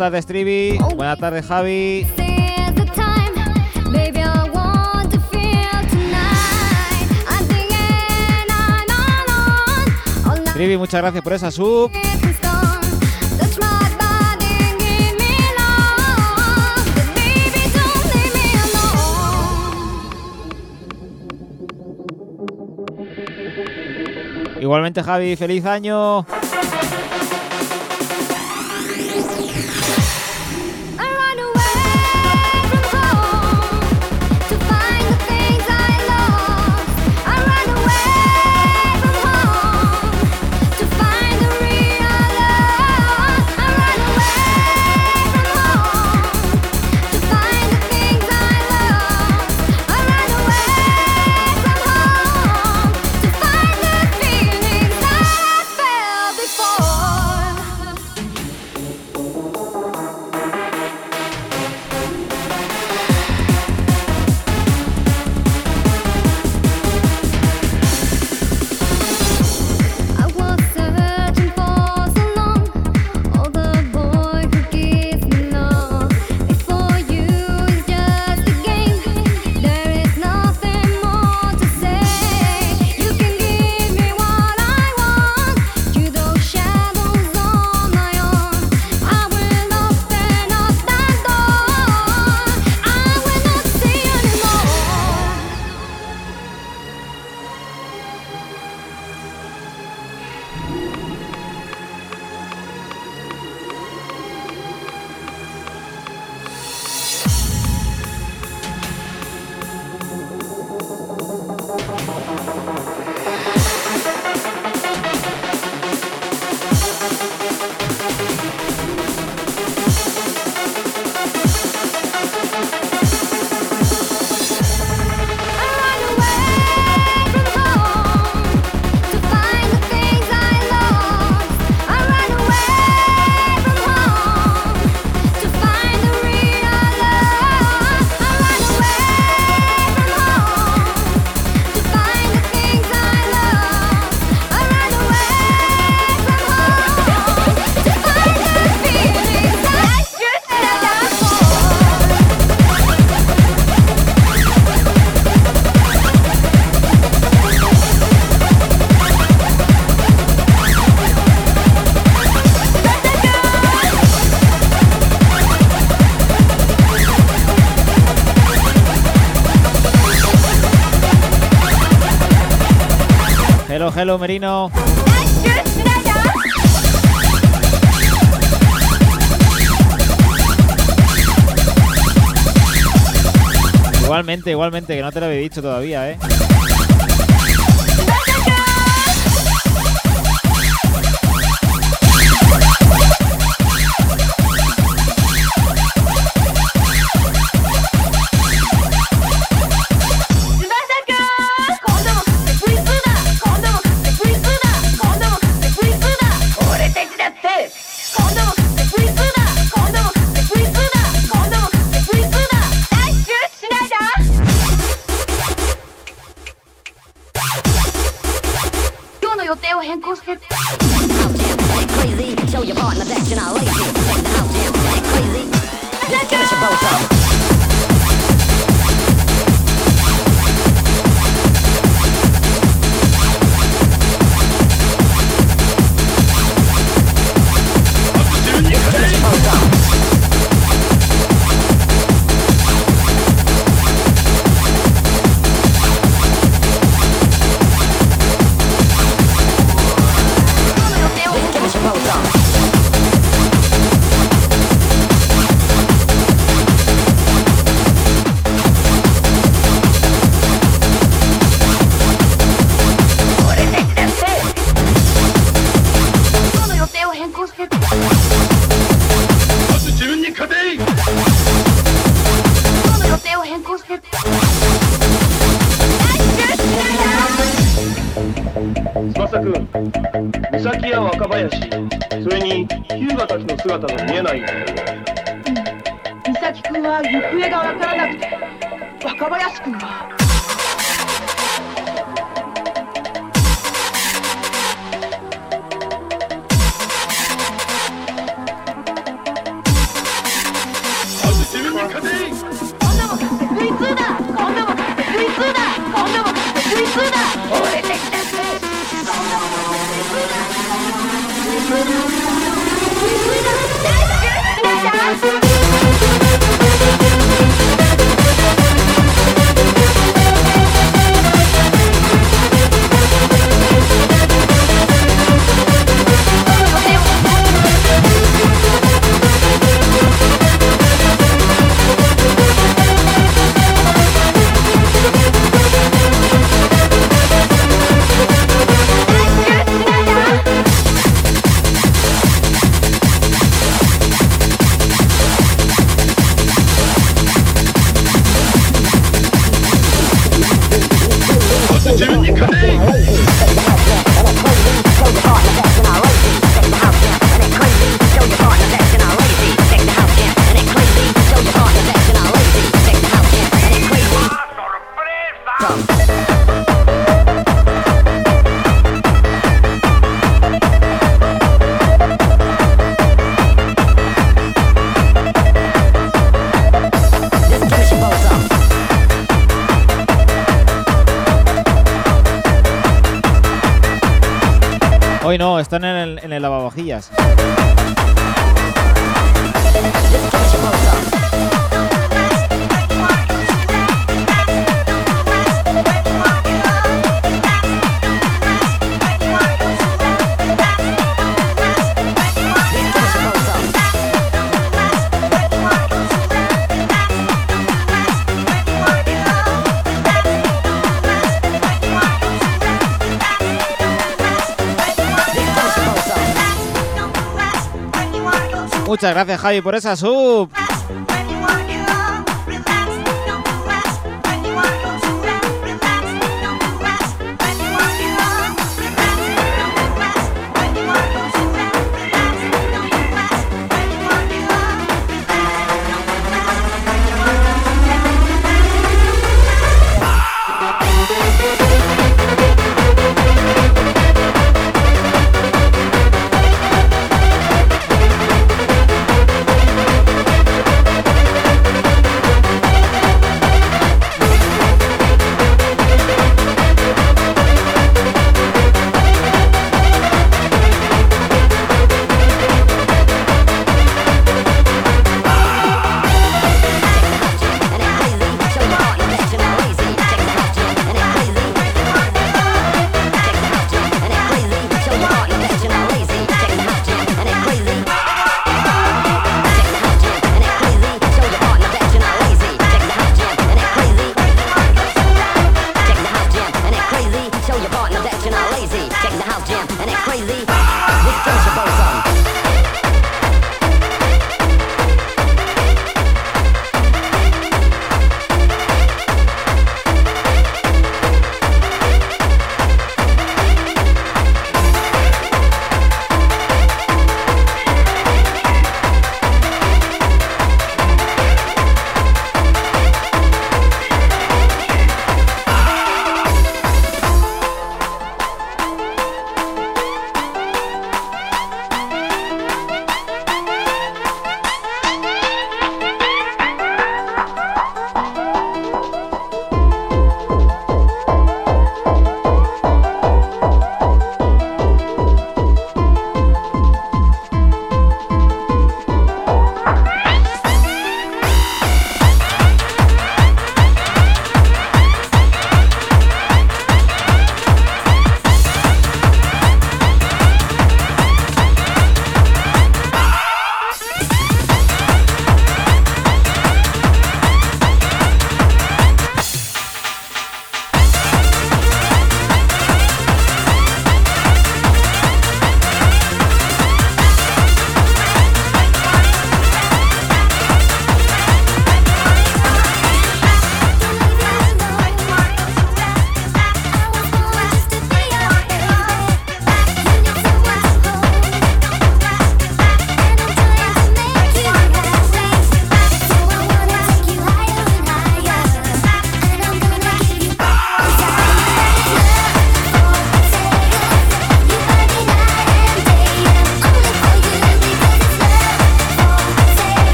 Tardes, Trivi. Buenas tardes, Javi. Trivi, muchas gracias por esa sub. Igualmente, Javi, feliz año. Hello, Merino. Igualmente, igualmente, que no te lo había dicho todavía, ¿eh? Javi, por esa sub.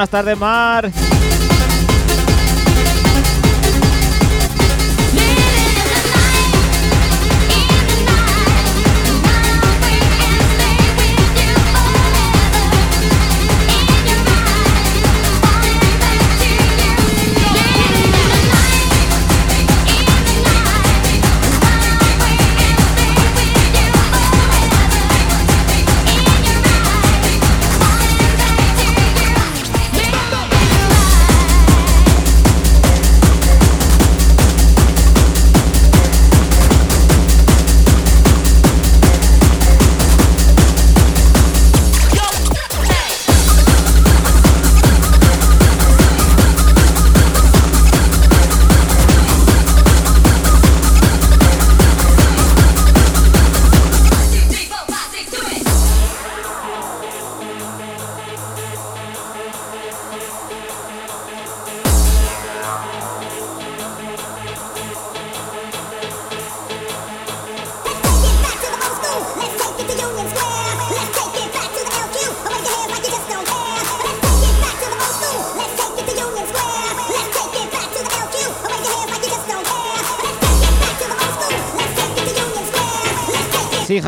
Buenas tardes, Mar.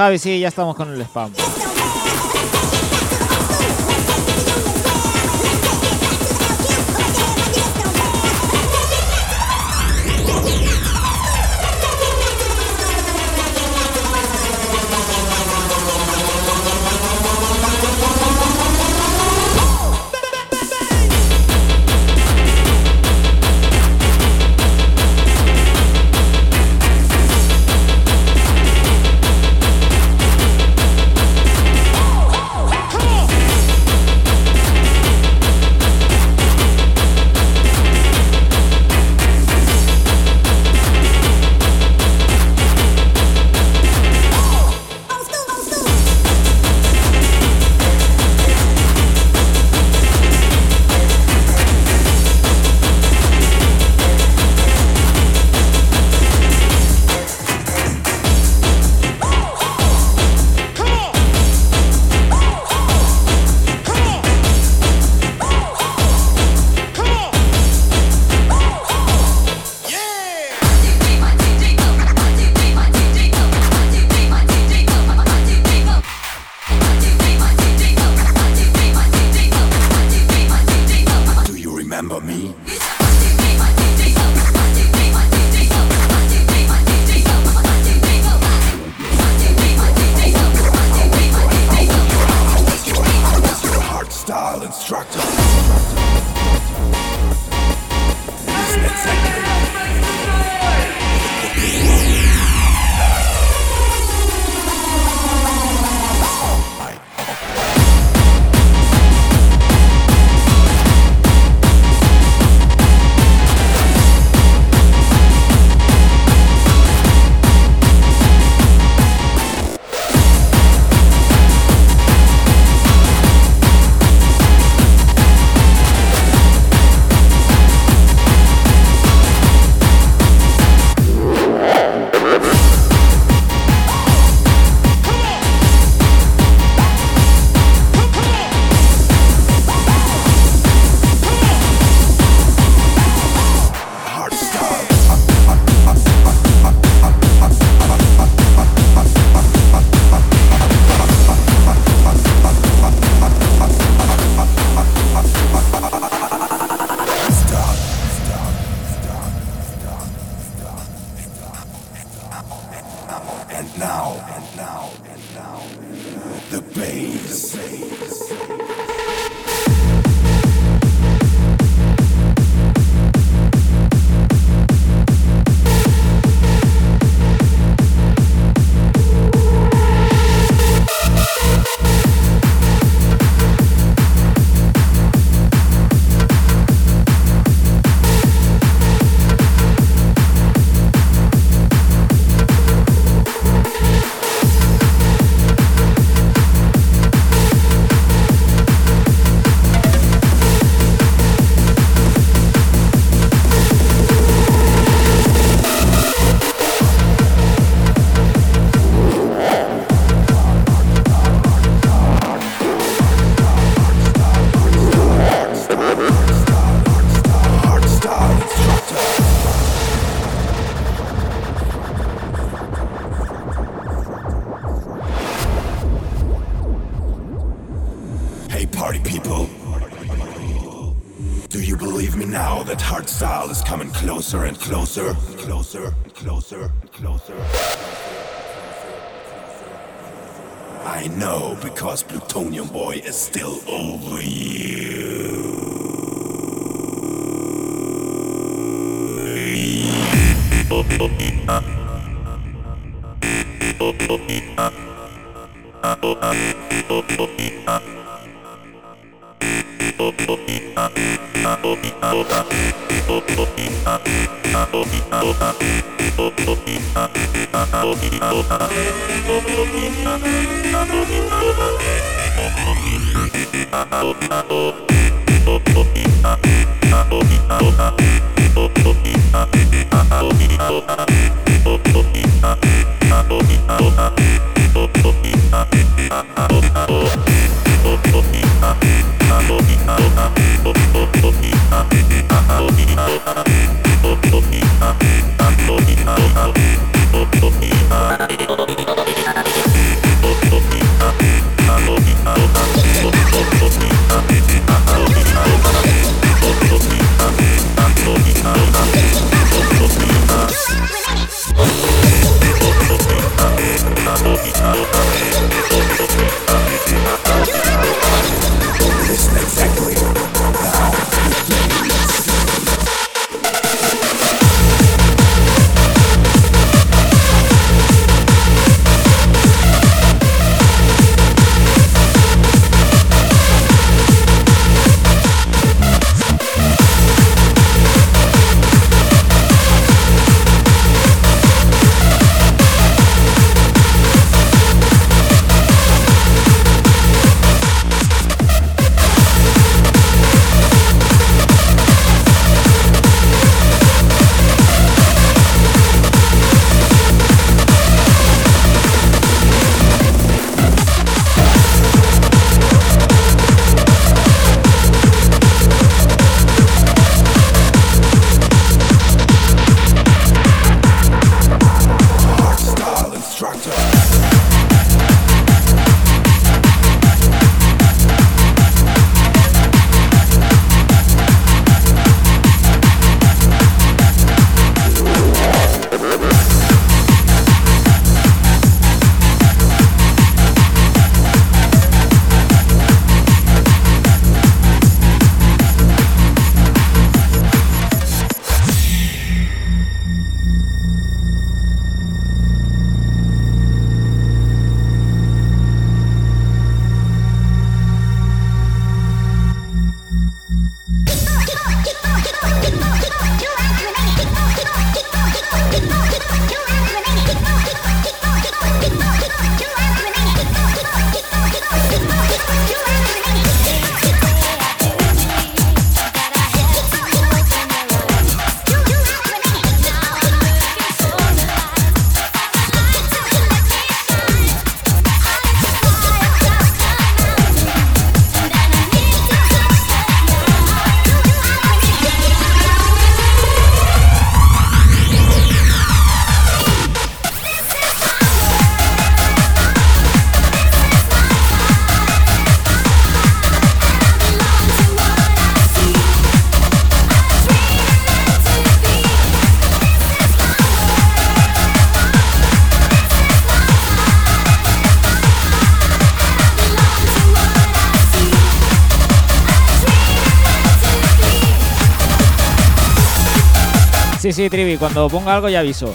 Javi, sí, ya estamos con el spam. closer, closer, closer, closer. I know because Plutonium Boy is still over you. を立てエポペロピン立てて肩を切り倒さてエポペロピン立てて肩を切り倒さてエポペロピン立てて肩を切り倒してエポペロピン立てて肩を切り倒さてエポペロピン立てて肩を切り倒さてエポペロピン立てて肩を切り倒さてエポペロピン立てて肩を切り倒さて sí, Trivi, cuando ponga algo ya aviso.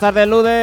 Tardes, Luder.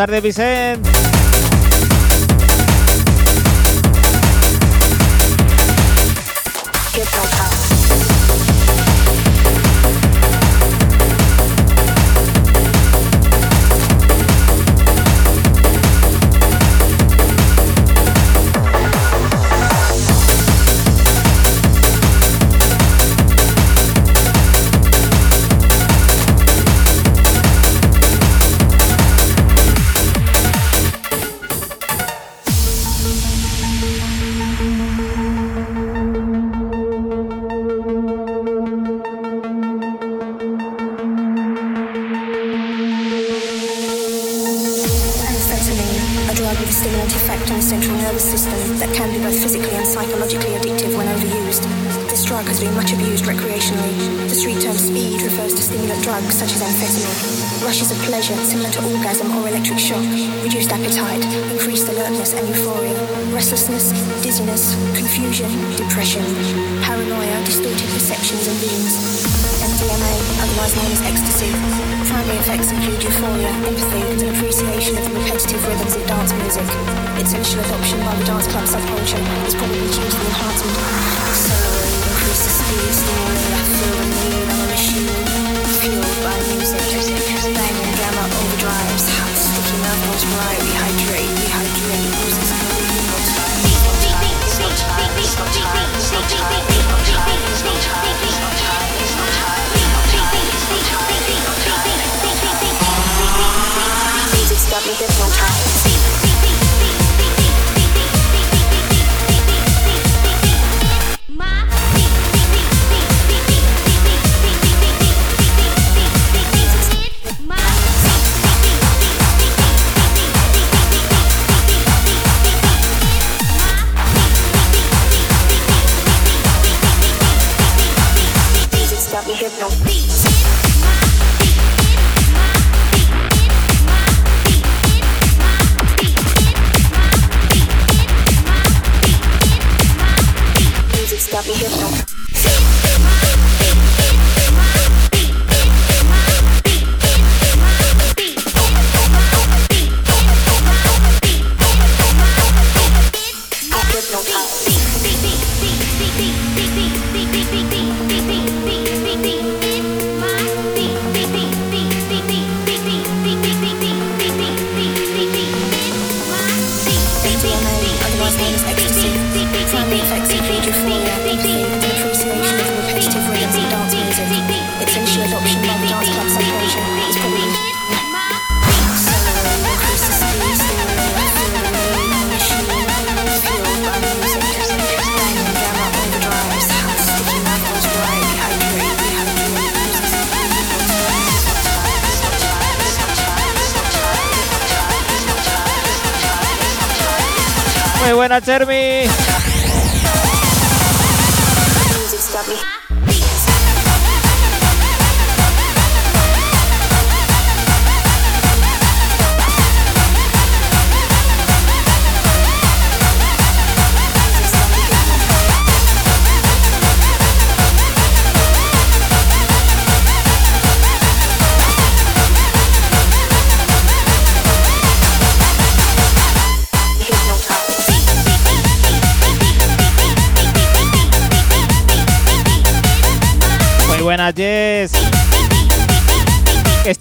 Tardes, Vicente.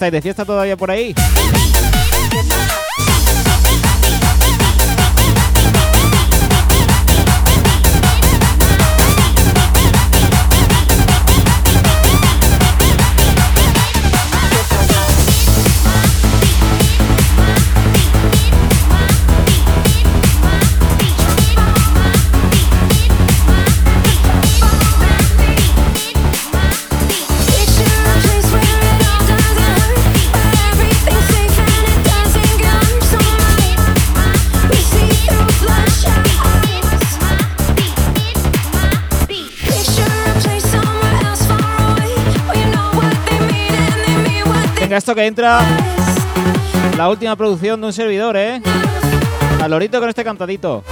De fiesta todavía por ahí? esto que entra la última producción de un servidor, ¿eh? Al lorito con este cantadito.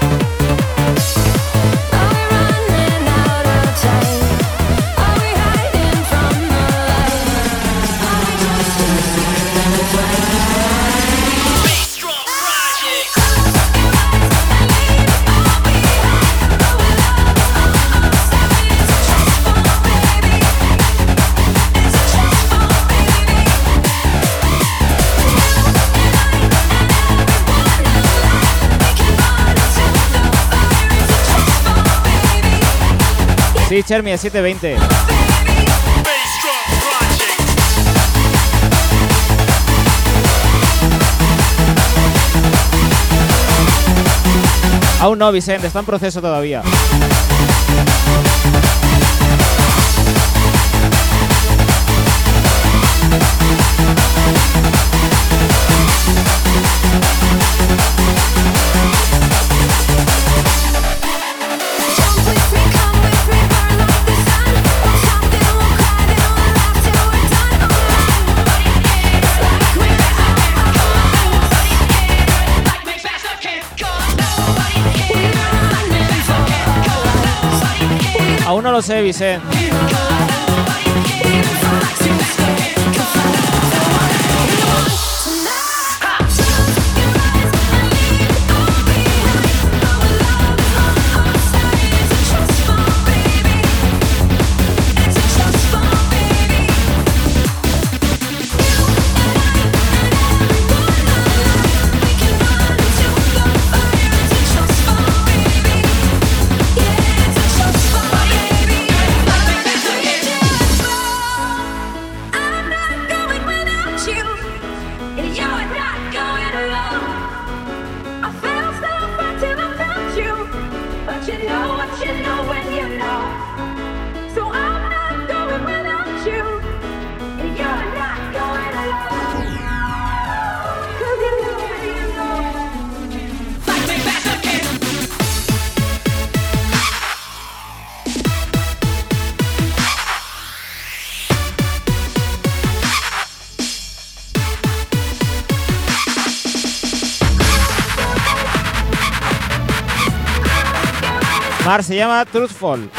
Sí, Chermi, a 720. Aún no, Vicente, está en proceso todavía. Vicente. se llama Truthful.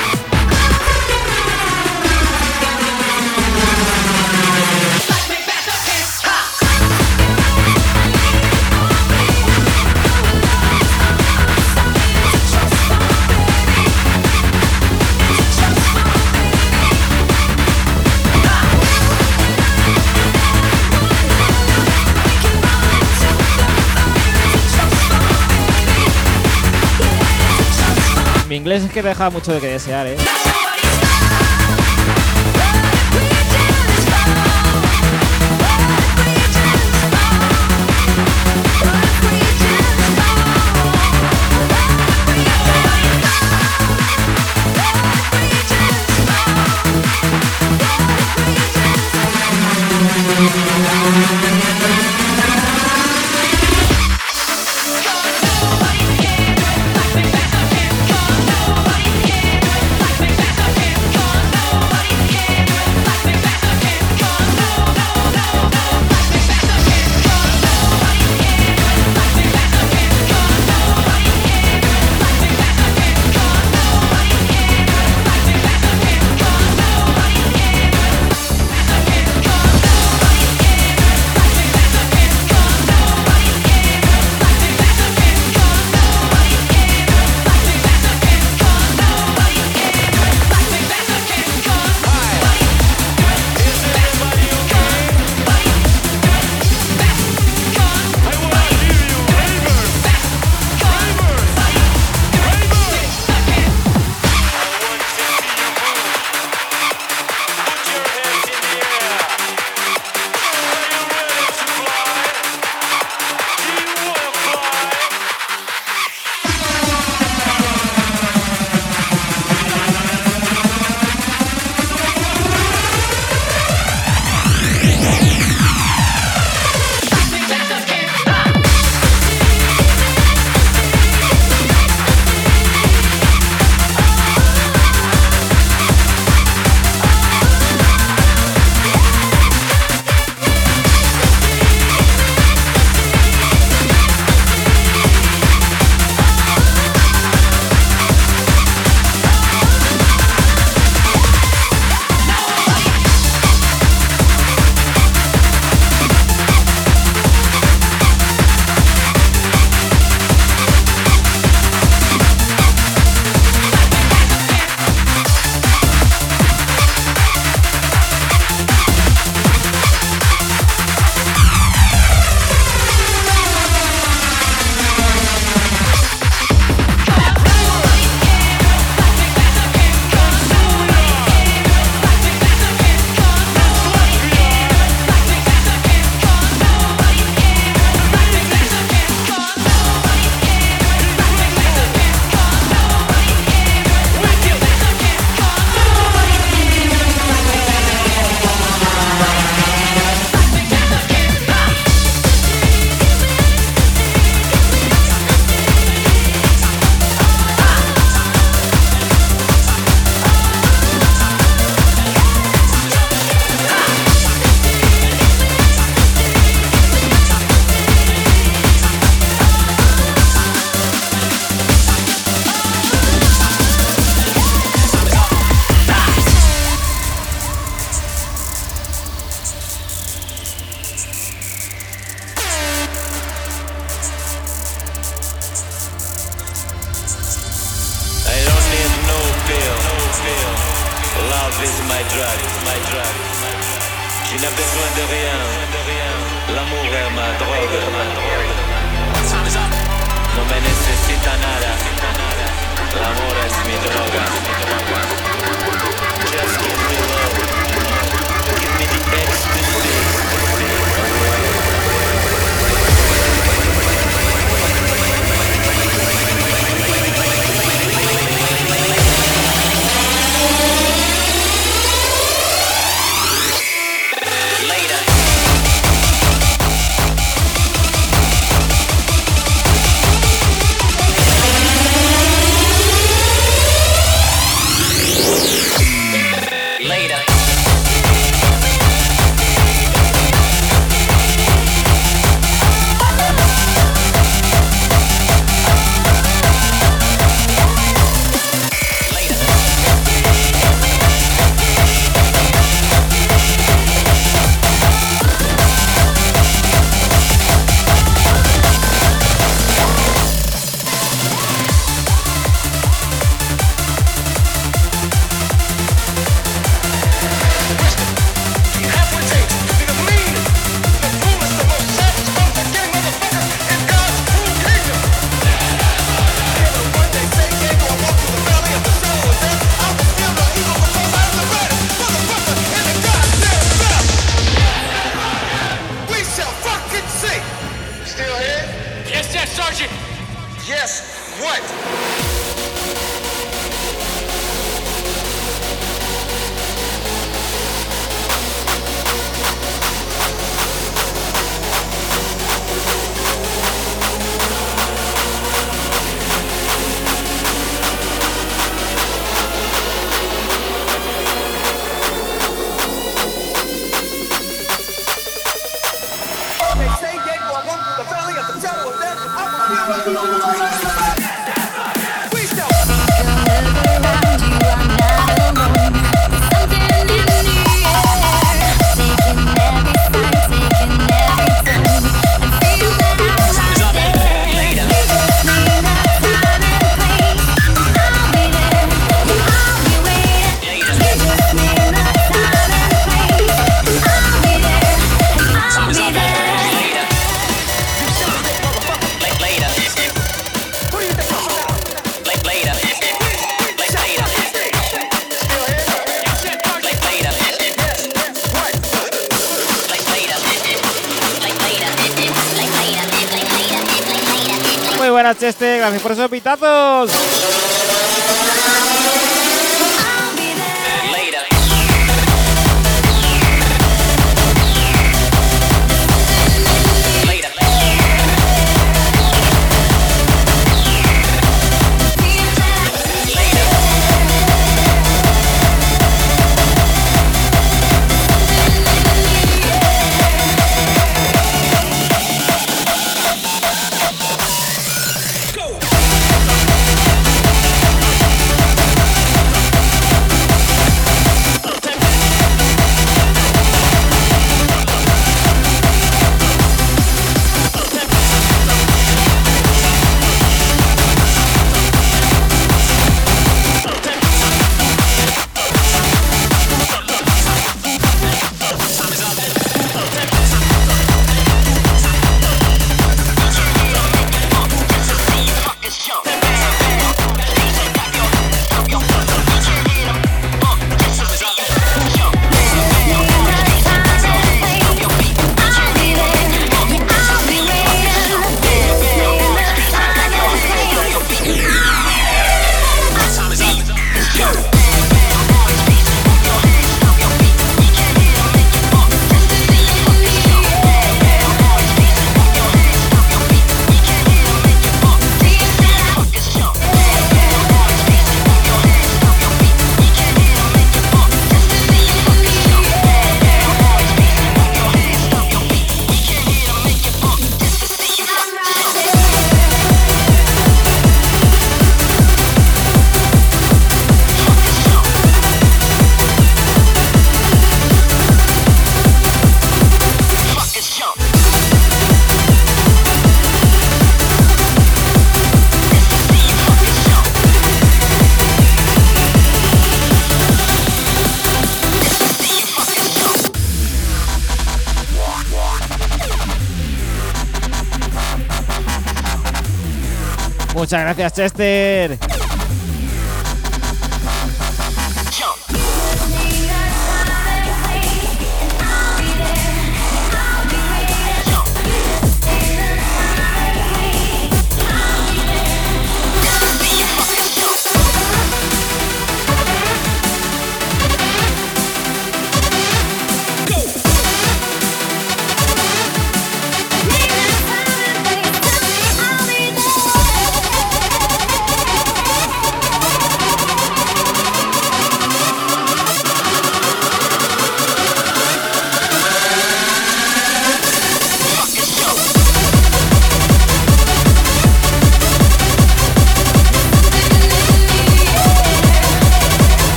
Inglés es que deja mucho de que desear, ¿eh? Por esos pitazos. Muchas gracias, Chester.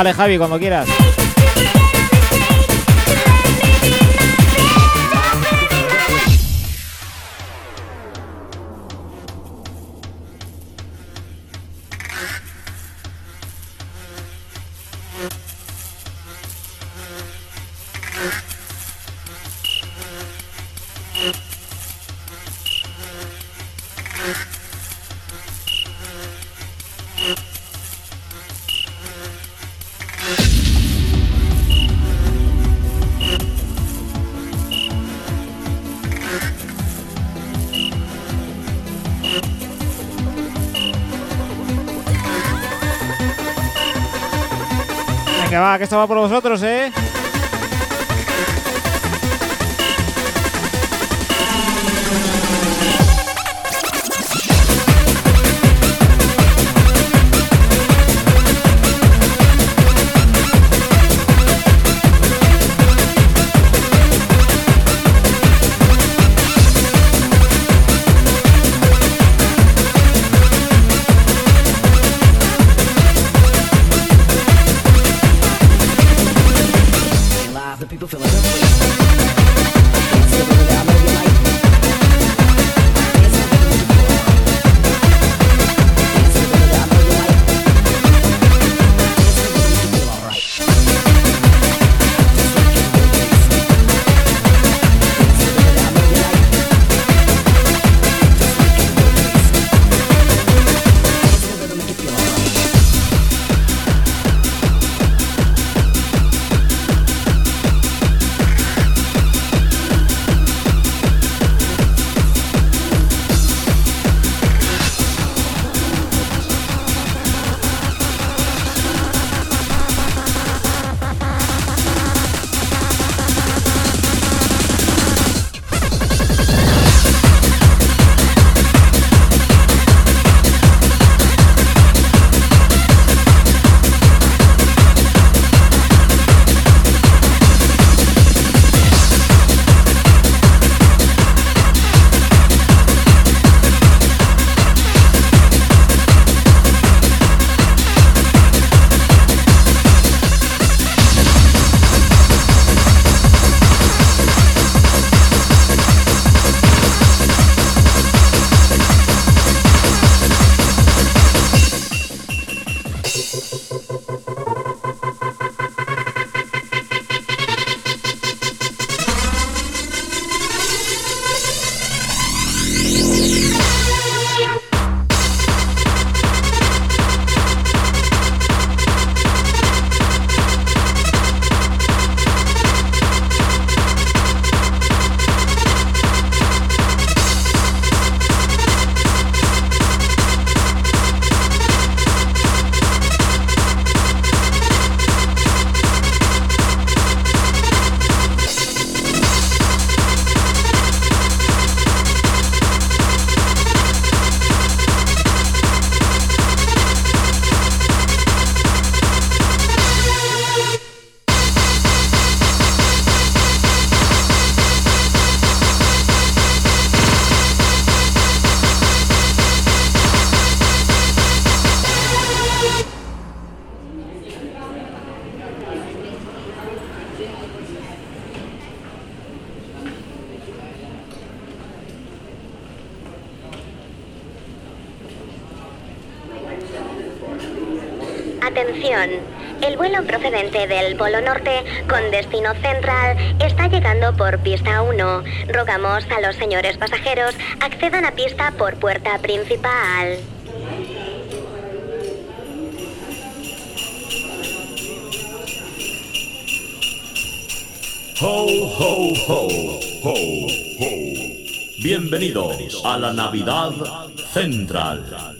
Vale, Javi, cuando quieras. Que estaba por vosotros, ¿eh? Atención, el vuelo procedente del Polo Norte con destino central está llegando por pista 1. Rogamos a los señores pasajeros accedan a pista por puerta principal. Ho, ho, ho, ho, ho. Bienvenidos a la Navidad Central.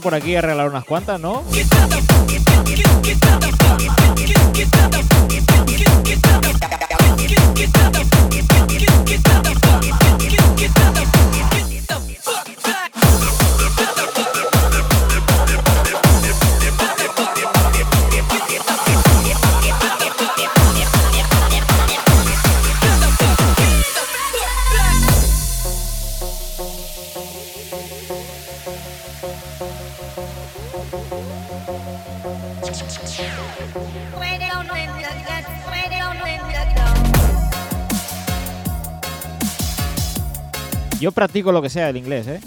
por aquí y arreglar unas cuantas, ¿no? Practico lo que sea el inglés, ¿eh?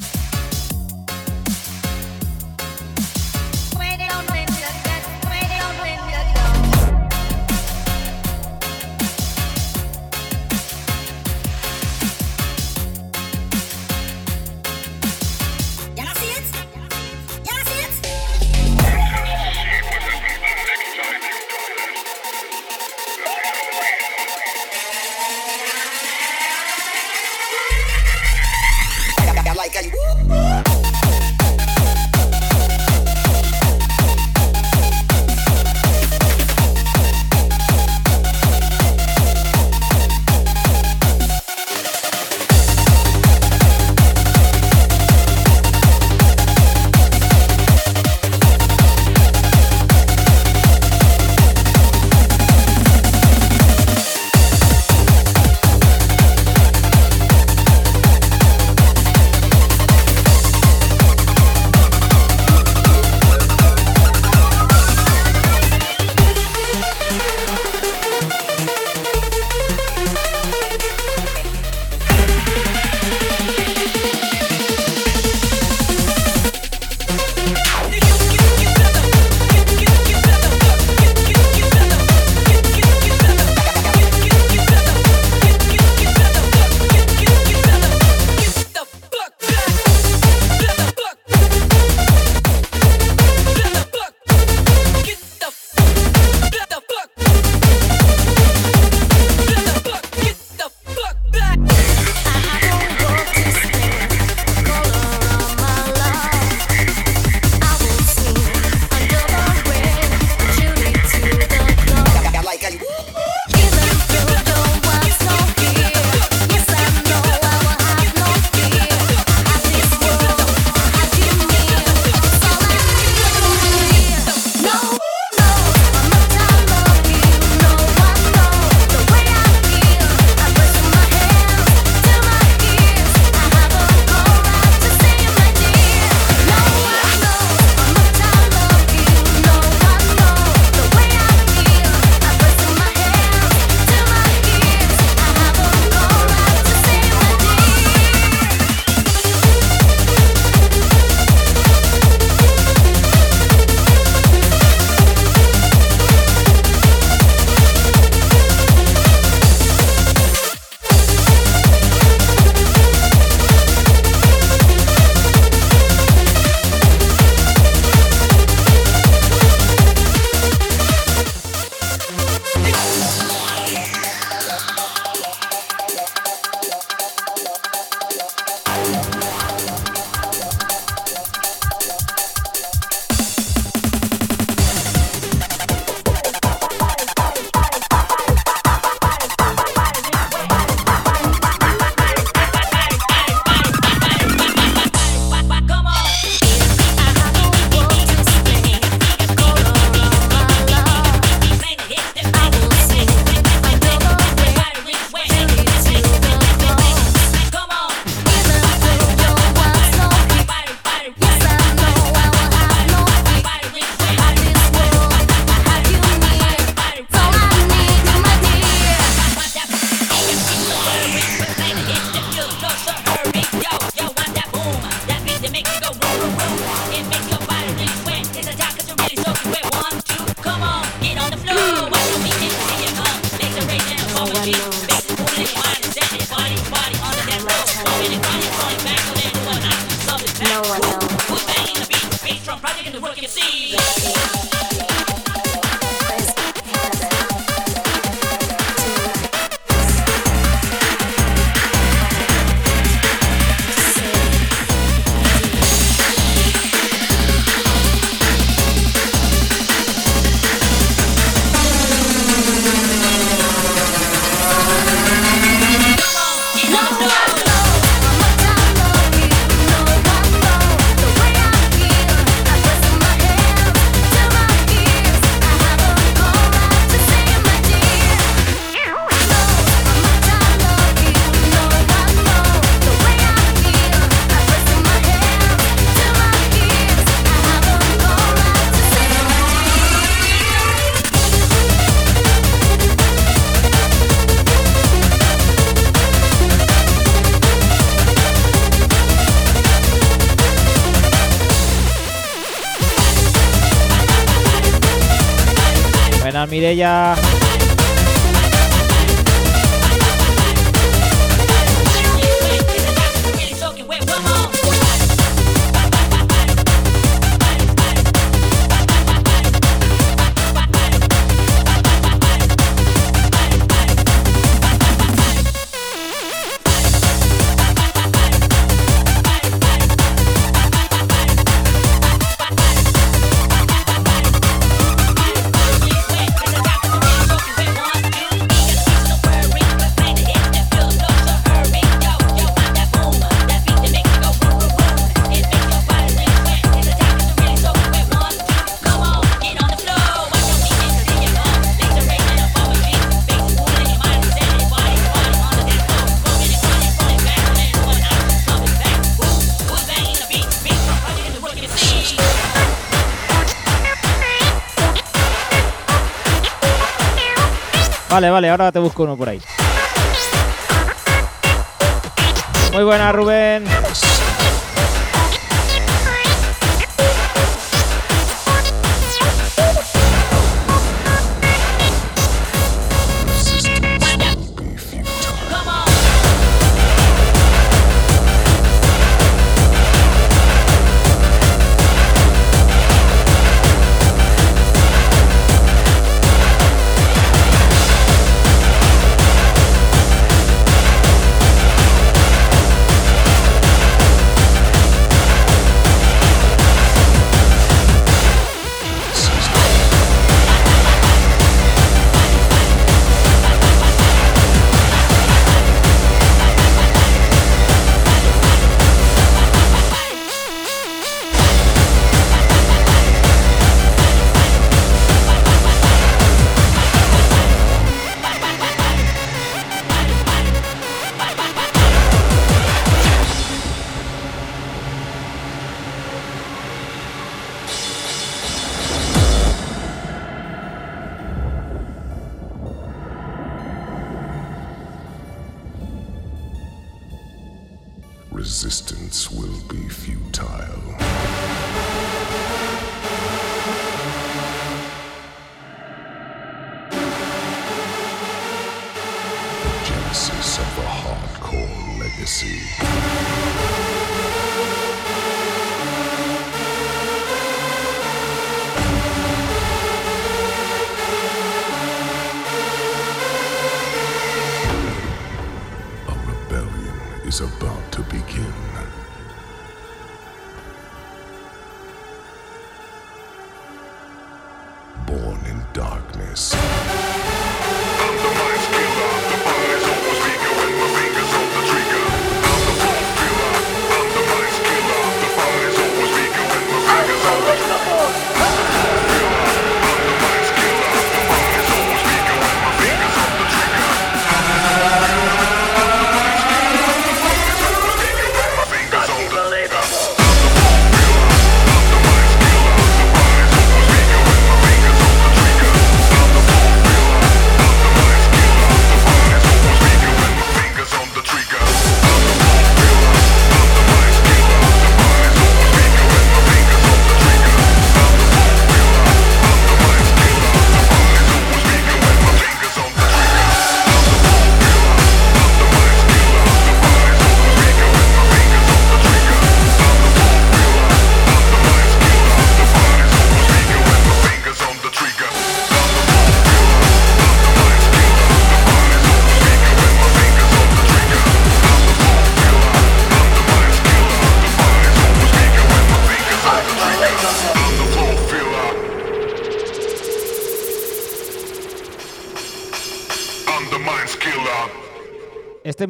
Mirella. Vale, vale, ahora te busco uno por ahí. Muy buena, Rubén.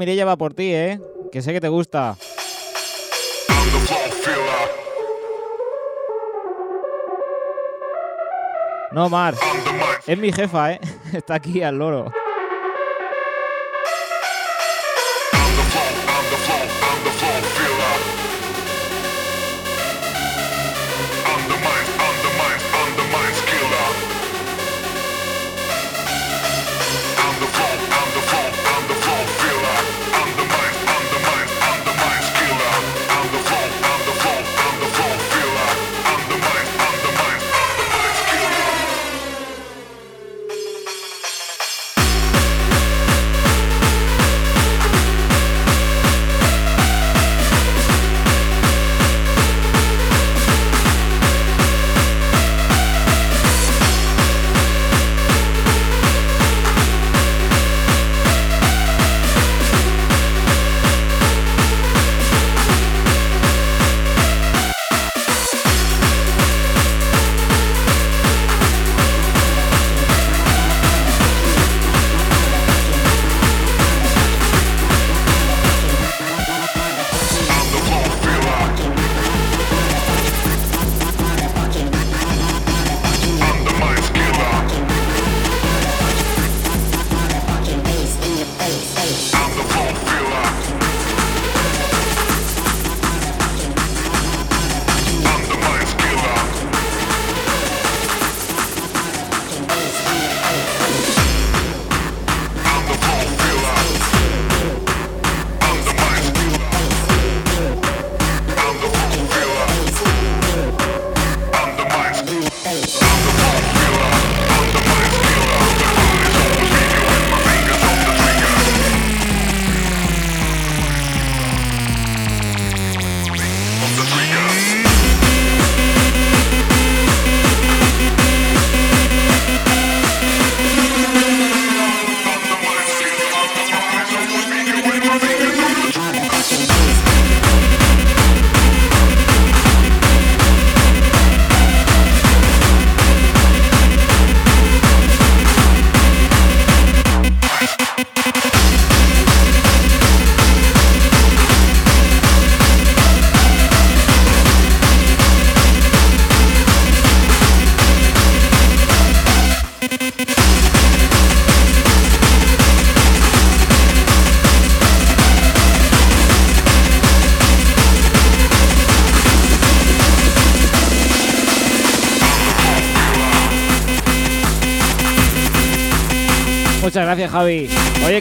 Mirella va por ti, ¿eh? Que sé que te gusta. No, Mar. Es mi jefa, ¿eh? Está aquí al loro.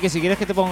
Que si quieres que te ponga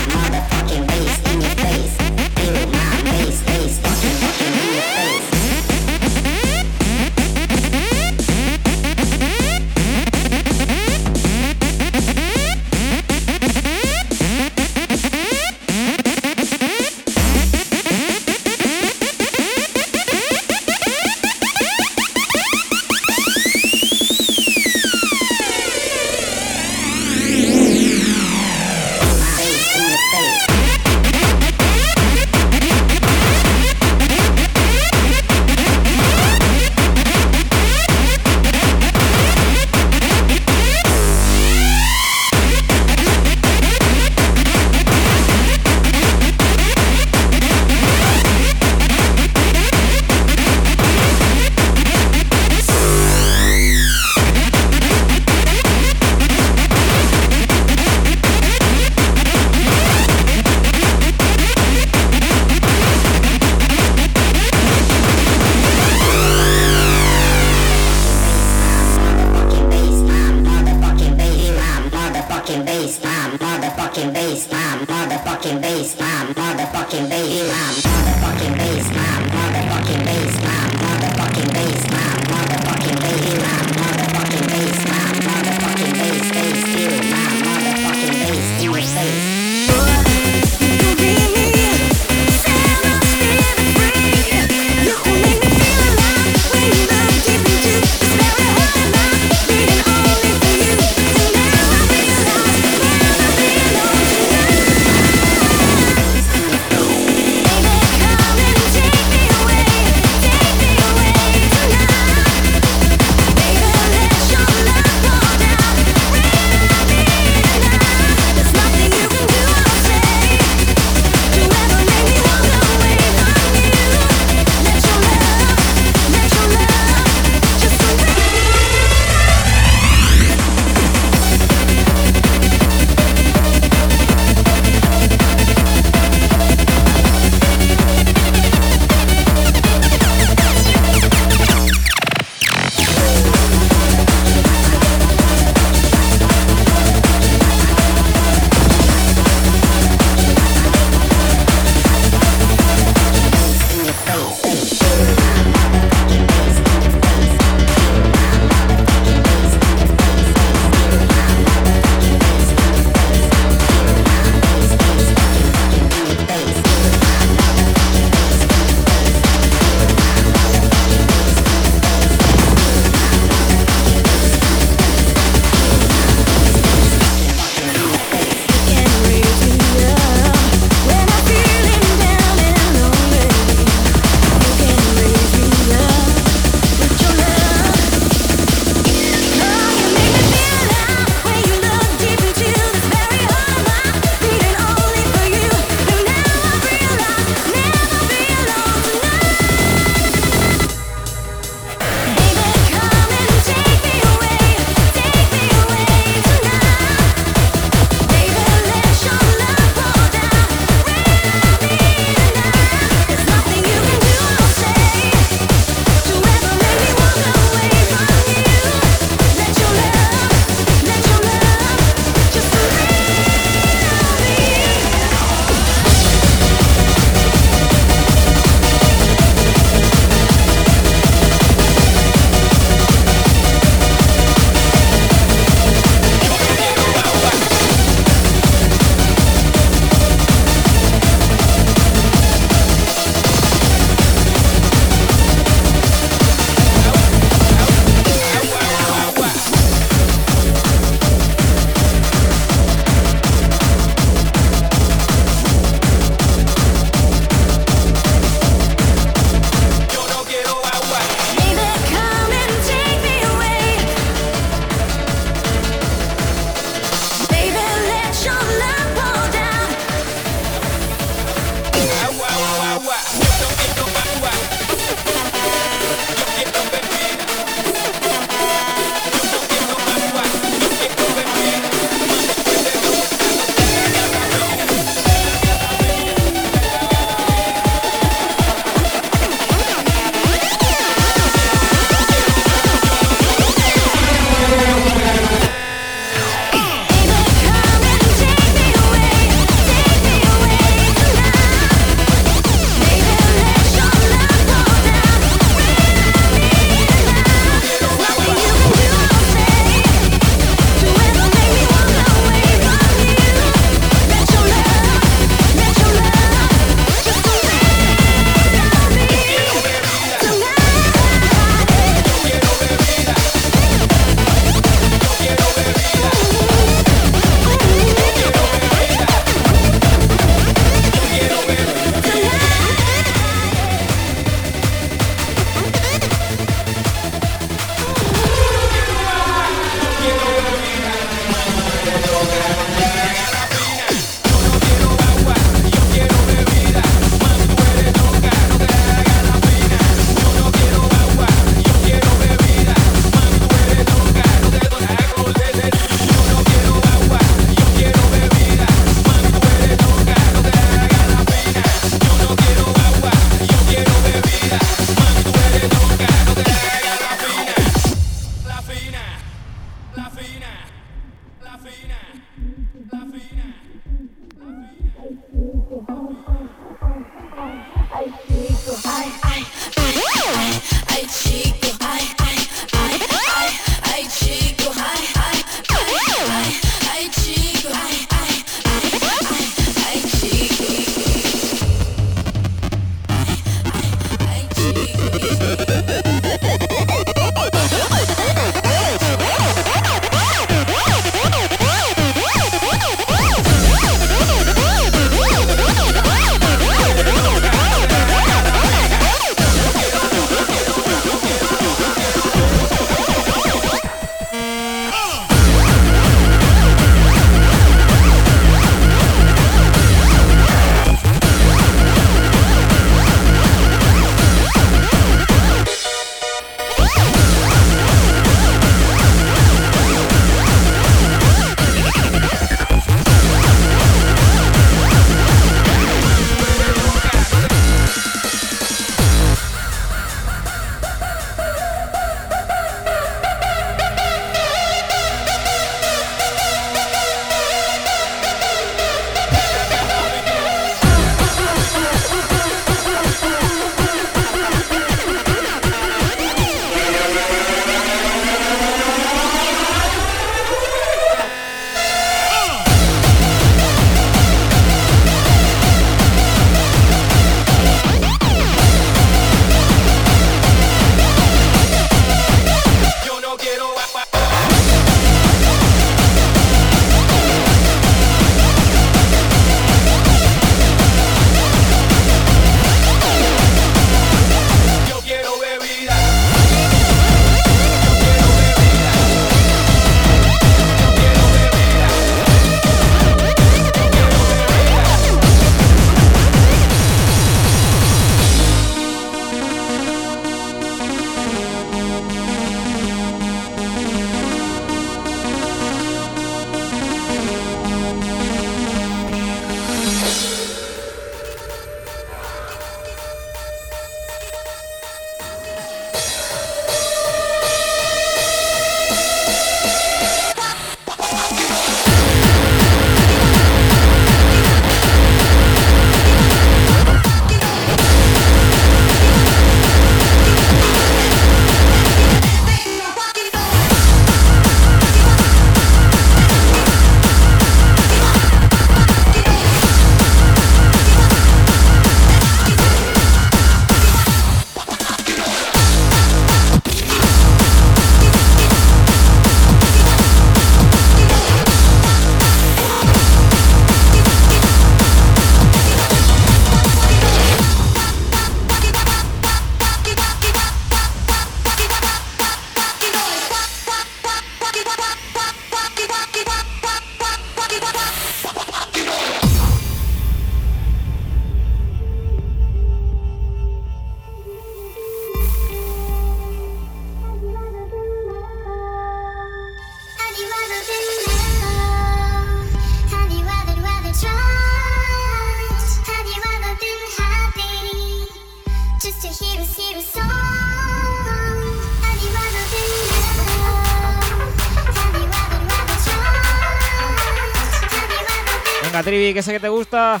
que sé que te gusta.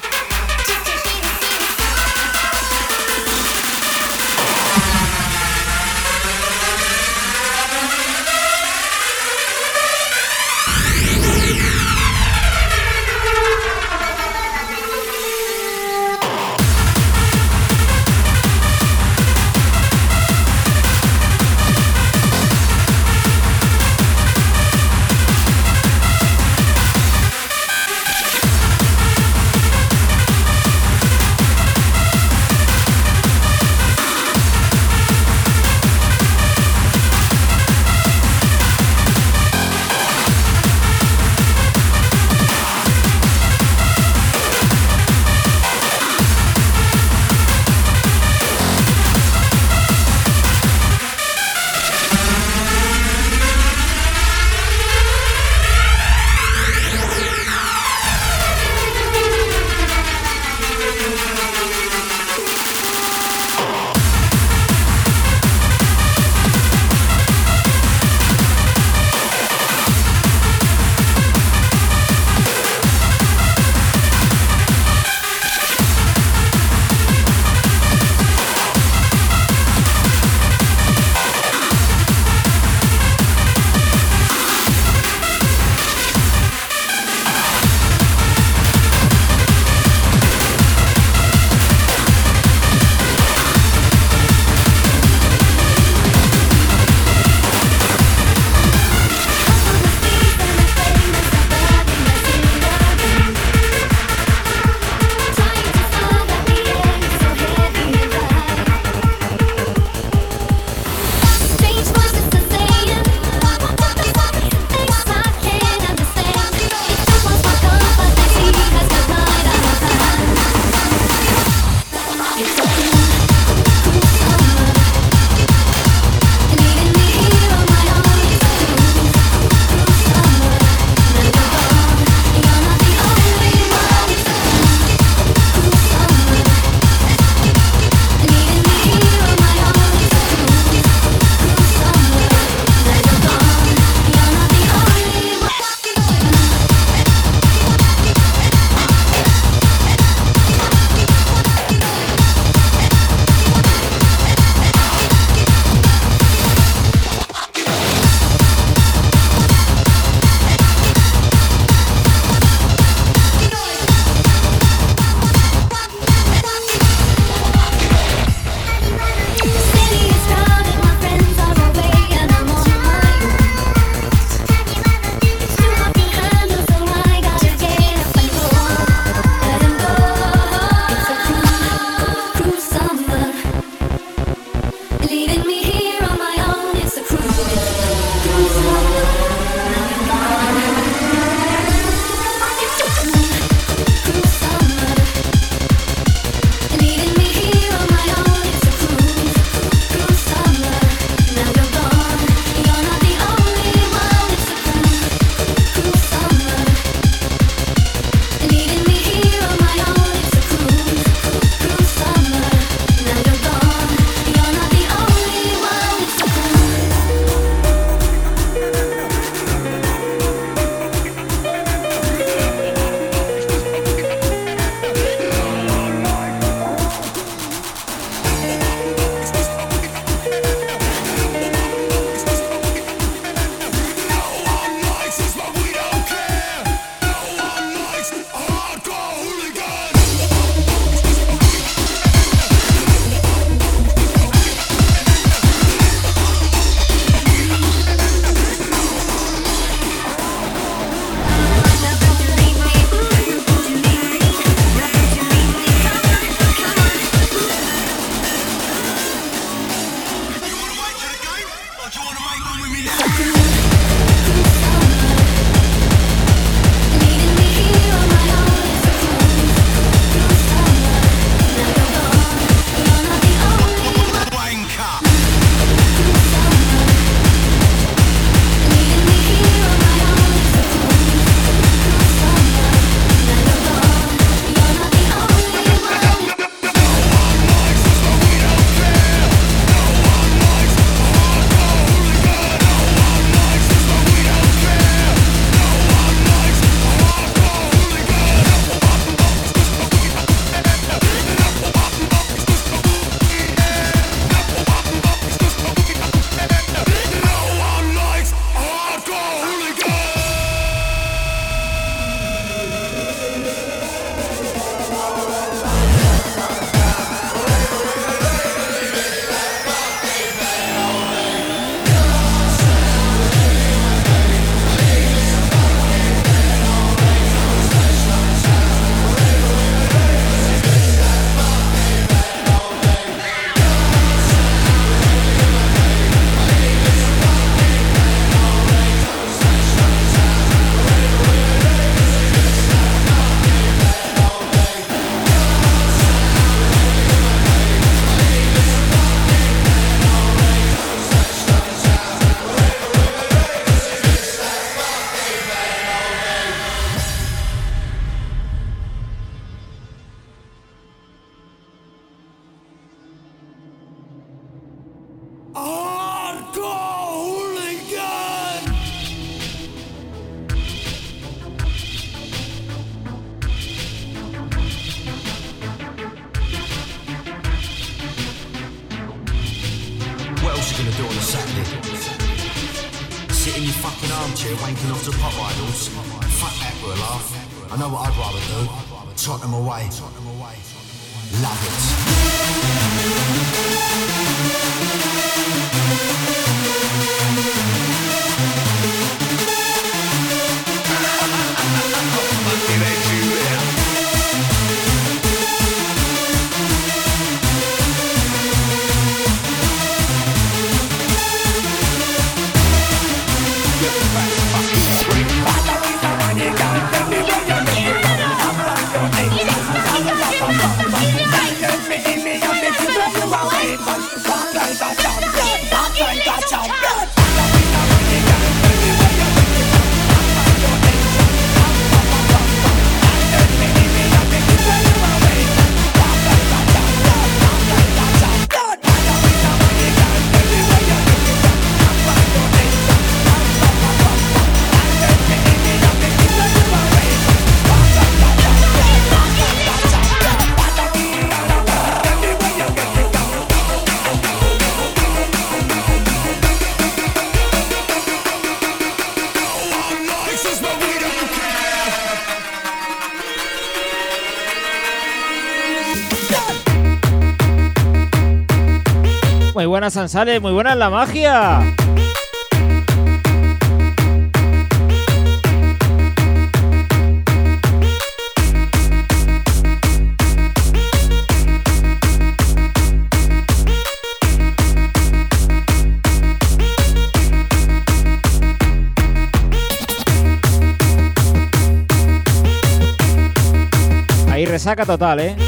buenas Sansales, muy buenas la magia. Ahí resaca total, ¿eh?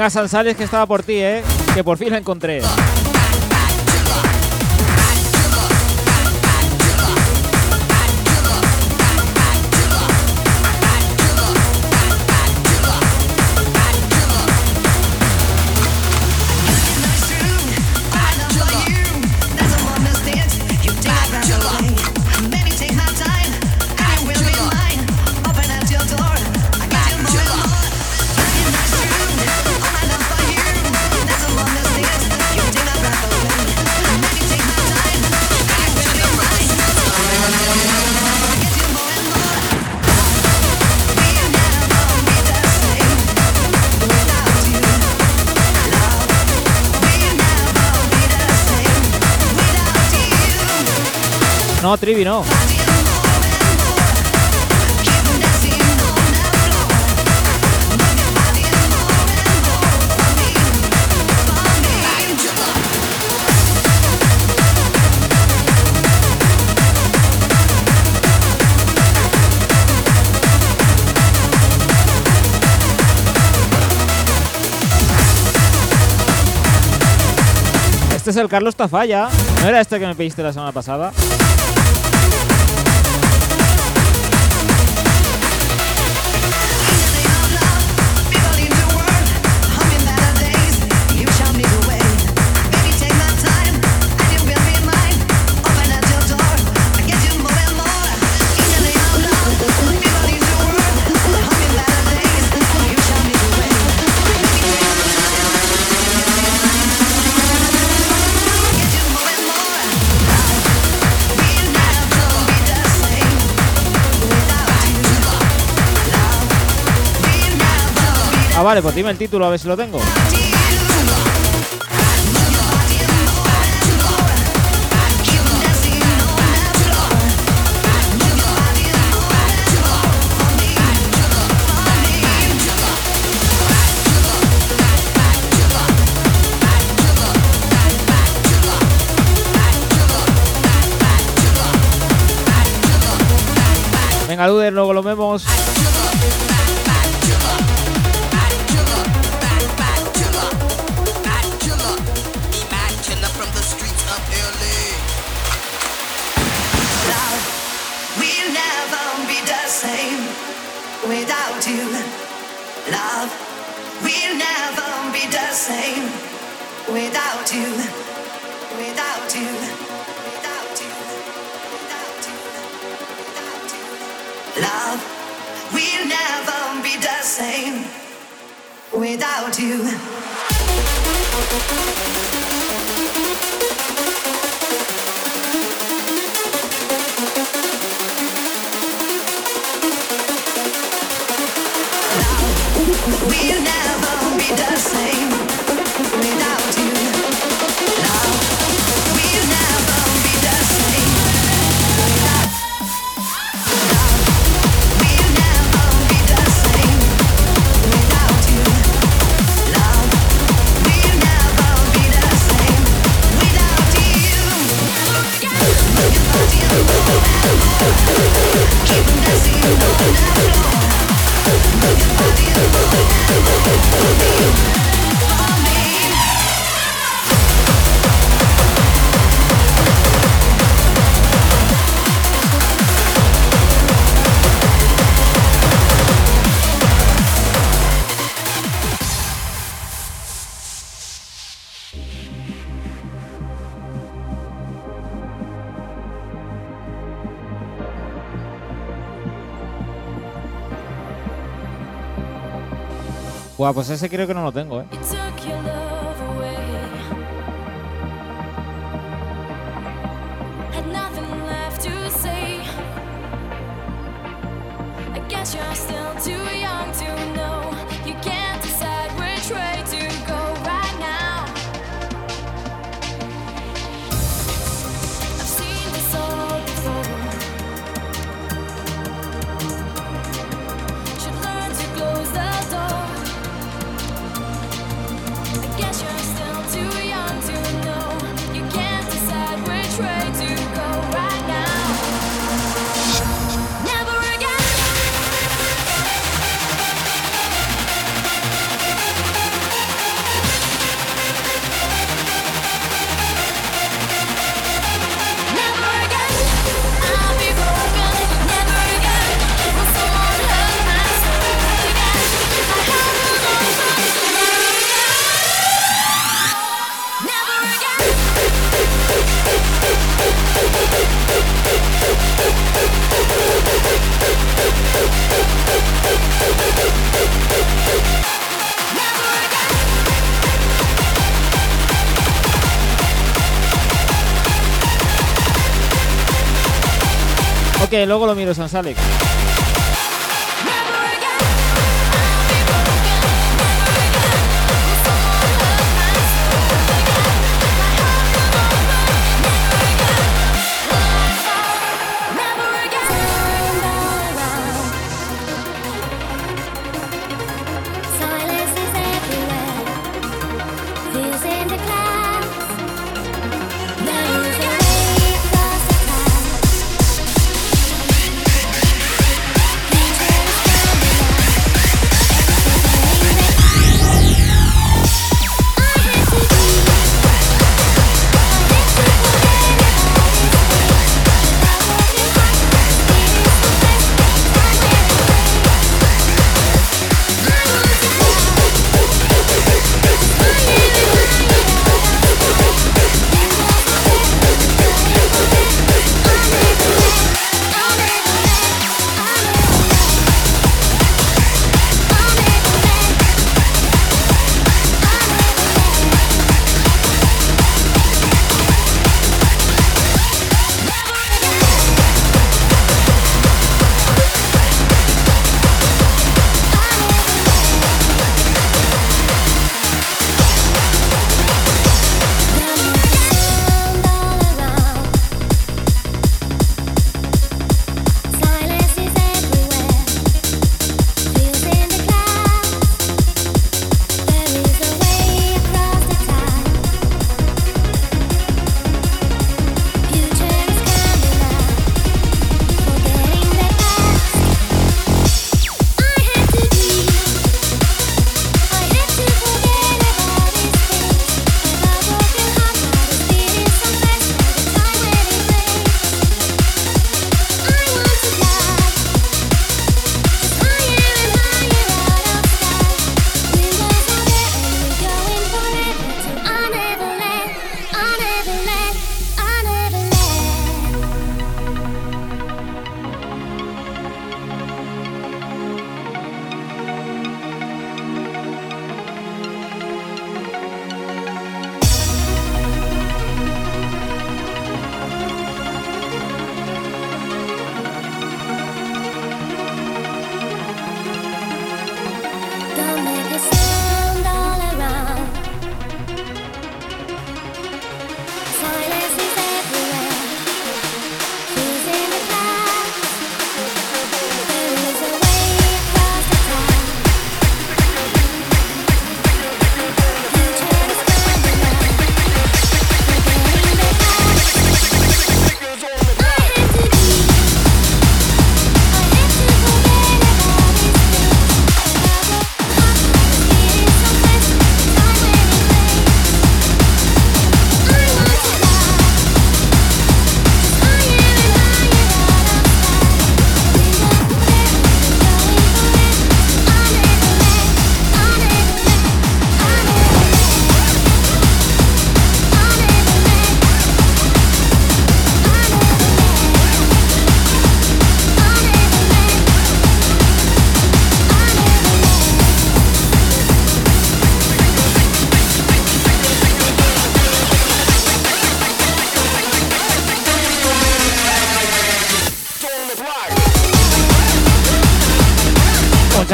Venga, Sansales, que estaba por ti, ¿eh? Que por fin la encontré. No, Trivi, no. Este es el Carlos Tafalla. ¿No era este que me pediste la semana pasada? Ah, vale, pues dime el título a ver si lo tengo. Venga, Luder, luego lo vemos. Pues ese creo que no lo tengo, ¿eh? luego lo miro, San Alex.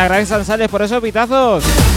gracias González por esos pitazos.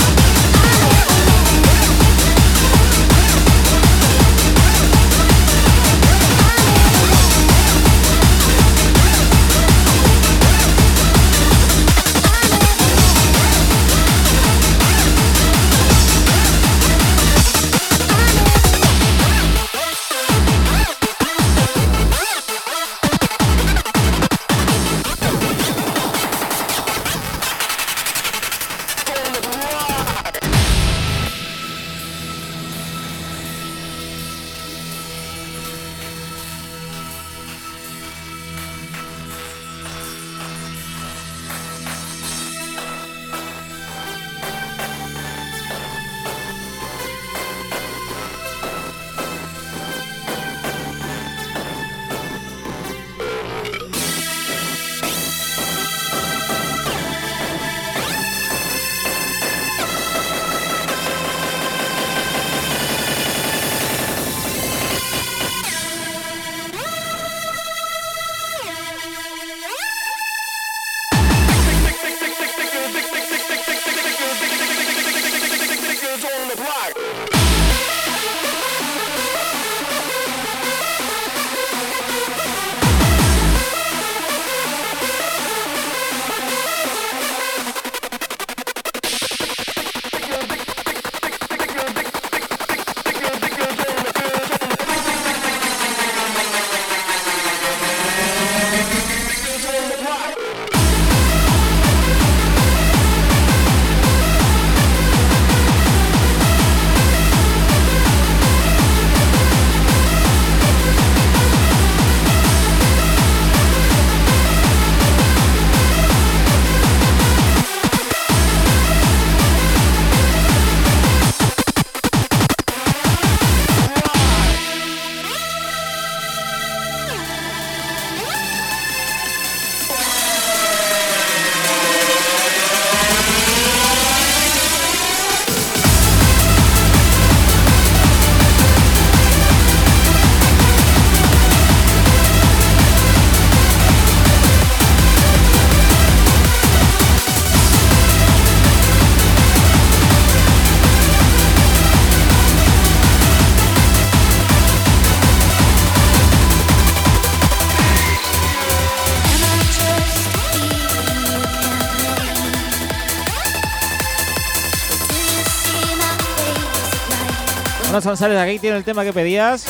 Sanzales aquí tiene el tema que pedías.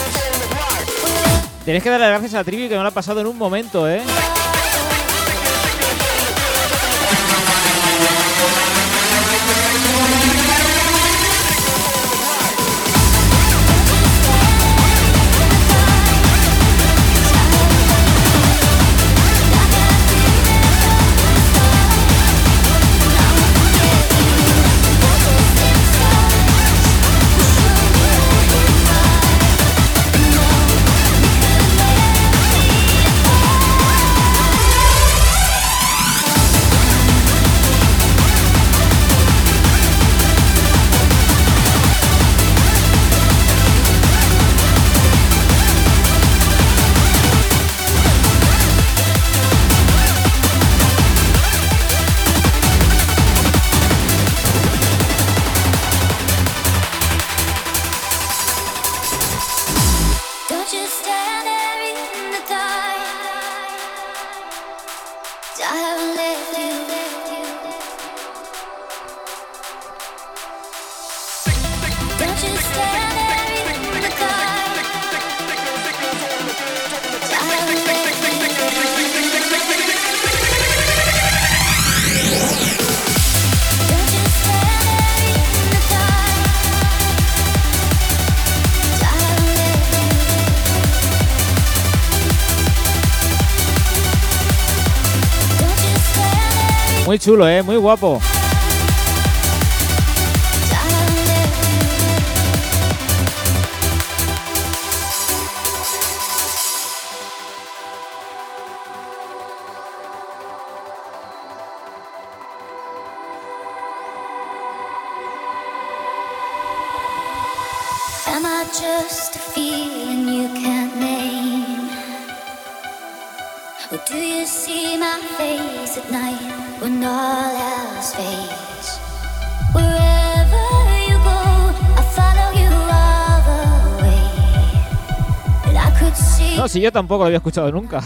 Tenéis que dar las gracias a Trivi que no lo ha pasado en un momento, ¿eh? chulo, ¿eh? Muy guapo. yo tampoco lo había escuchado nunca.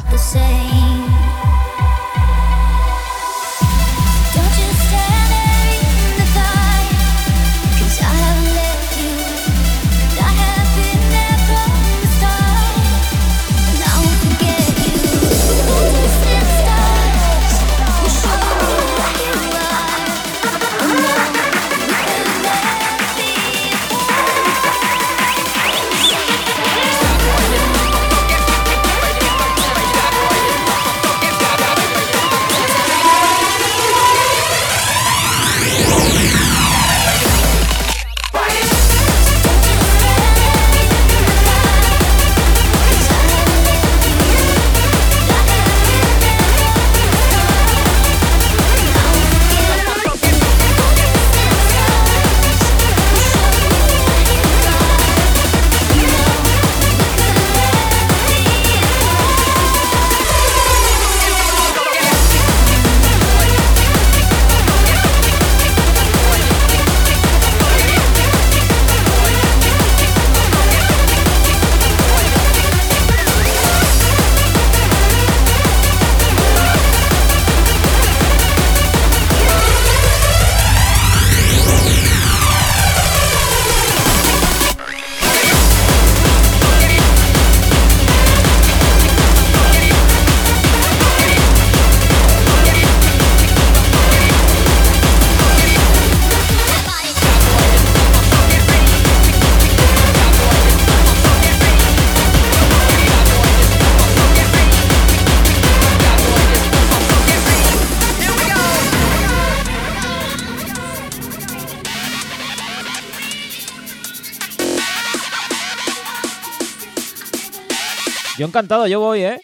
encantado, yo voy, ¿eh?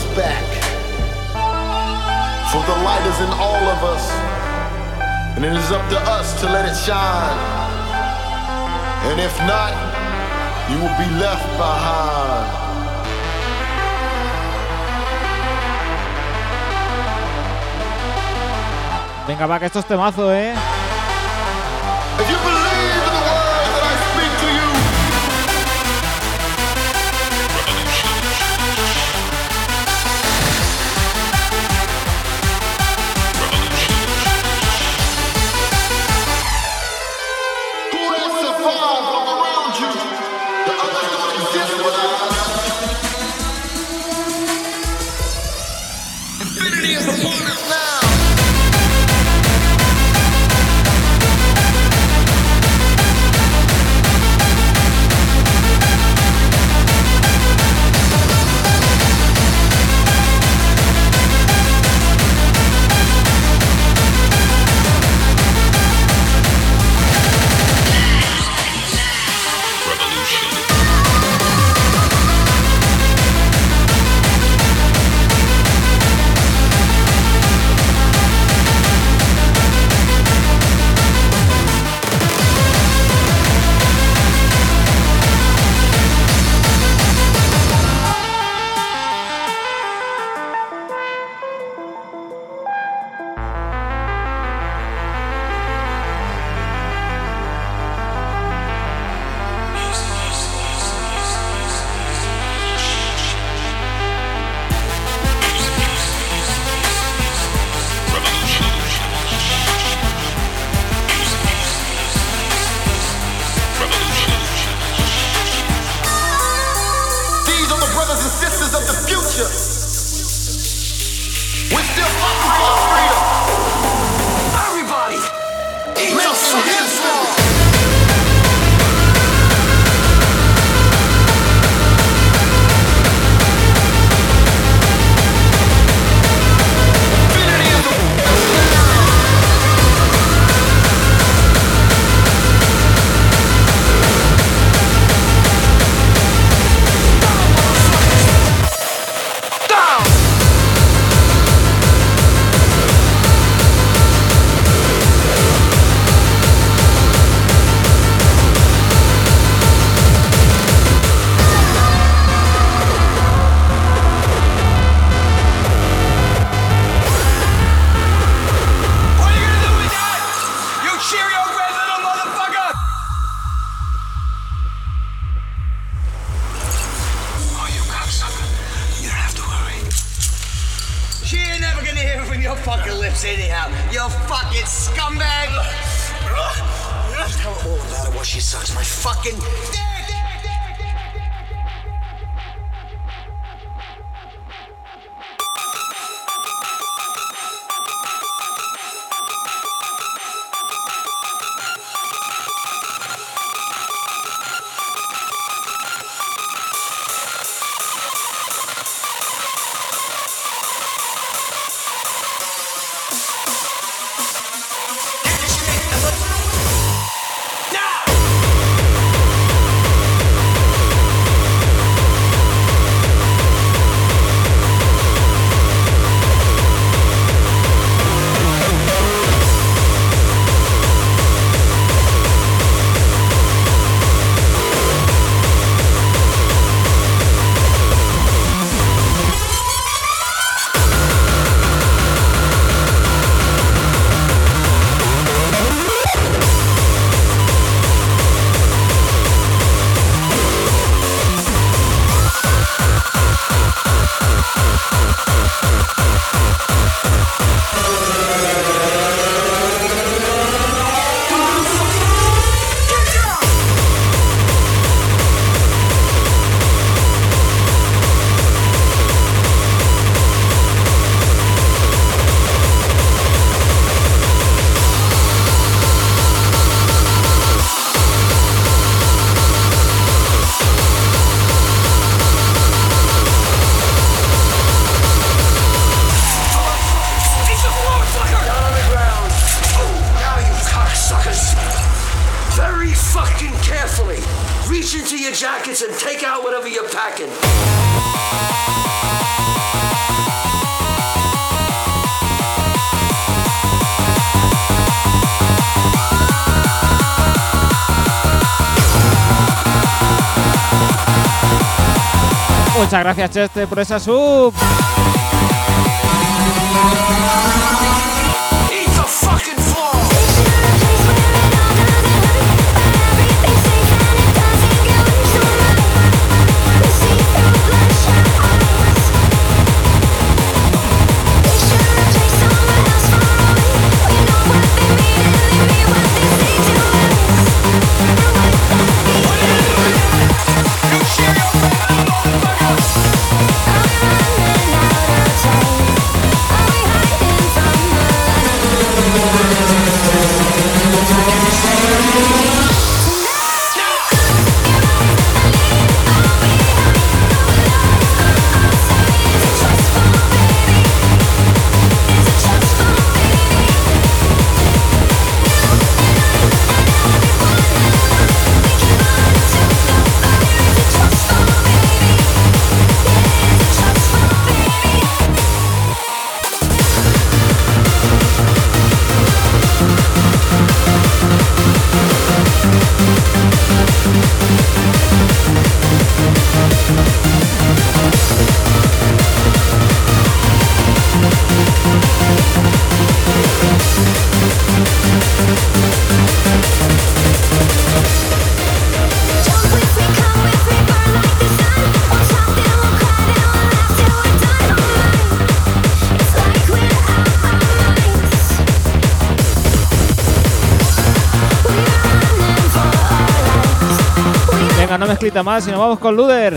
is back. For the light is in all of us, and it is up to us to let it shine. And if not, you will be left behind. Venga, va, que esto es temazo, ¿eh? Muchas gracias, Chester, por esa sub. Mezclita más y nos vamos con Luder.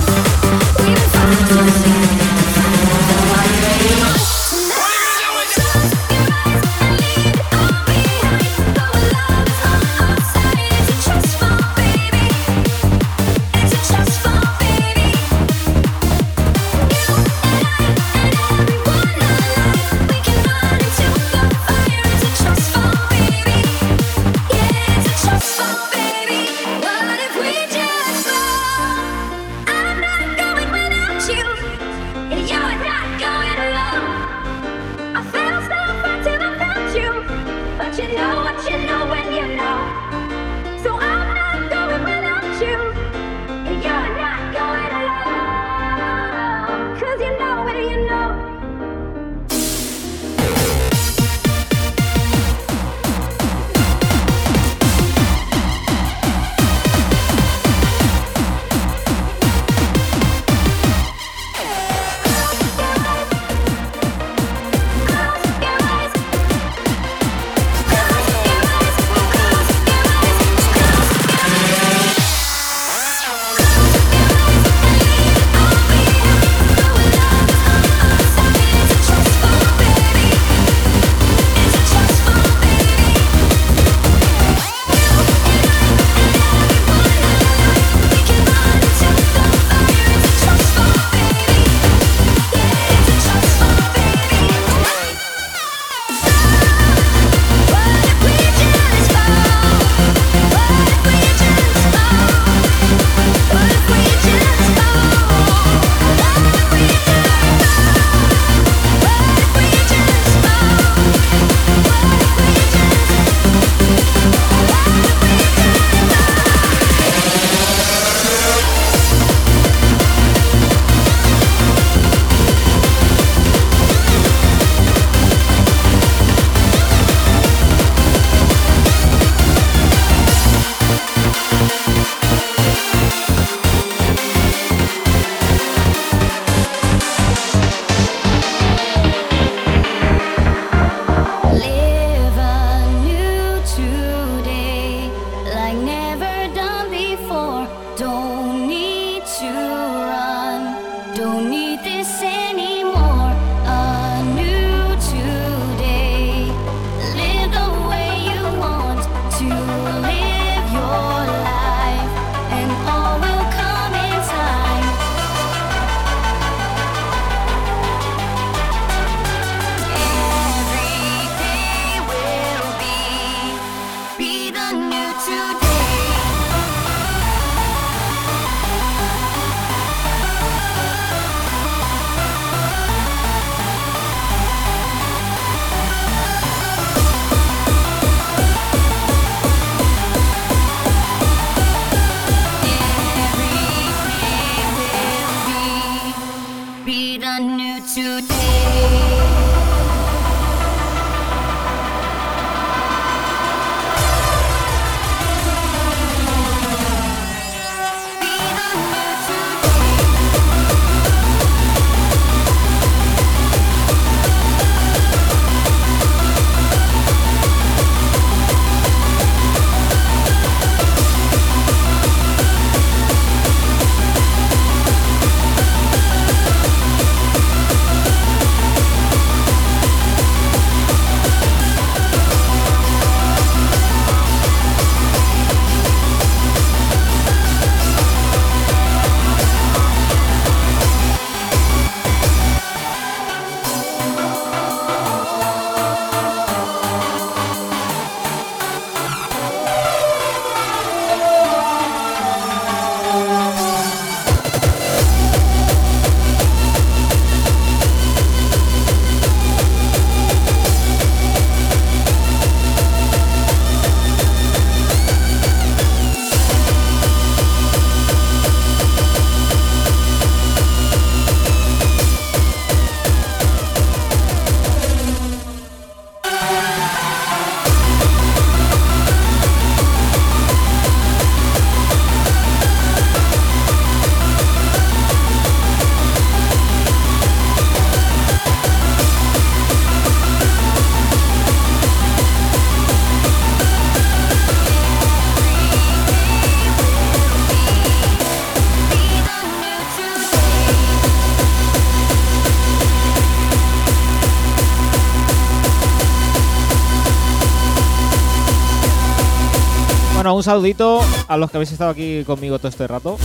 Un saludito a los que habéis estado aquí conmigo todo este rato.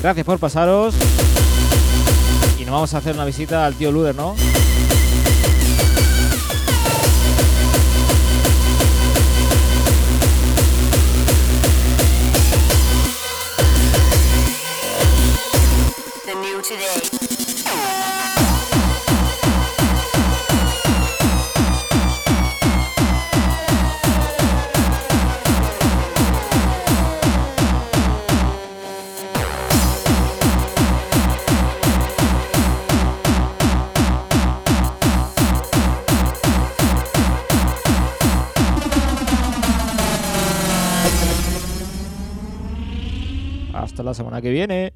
Gracias por pasaros. Y nos vamos a hacer una visita al tío Luder, ¿no? Semana que viene.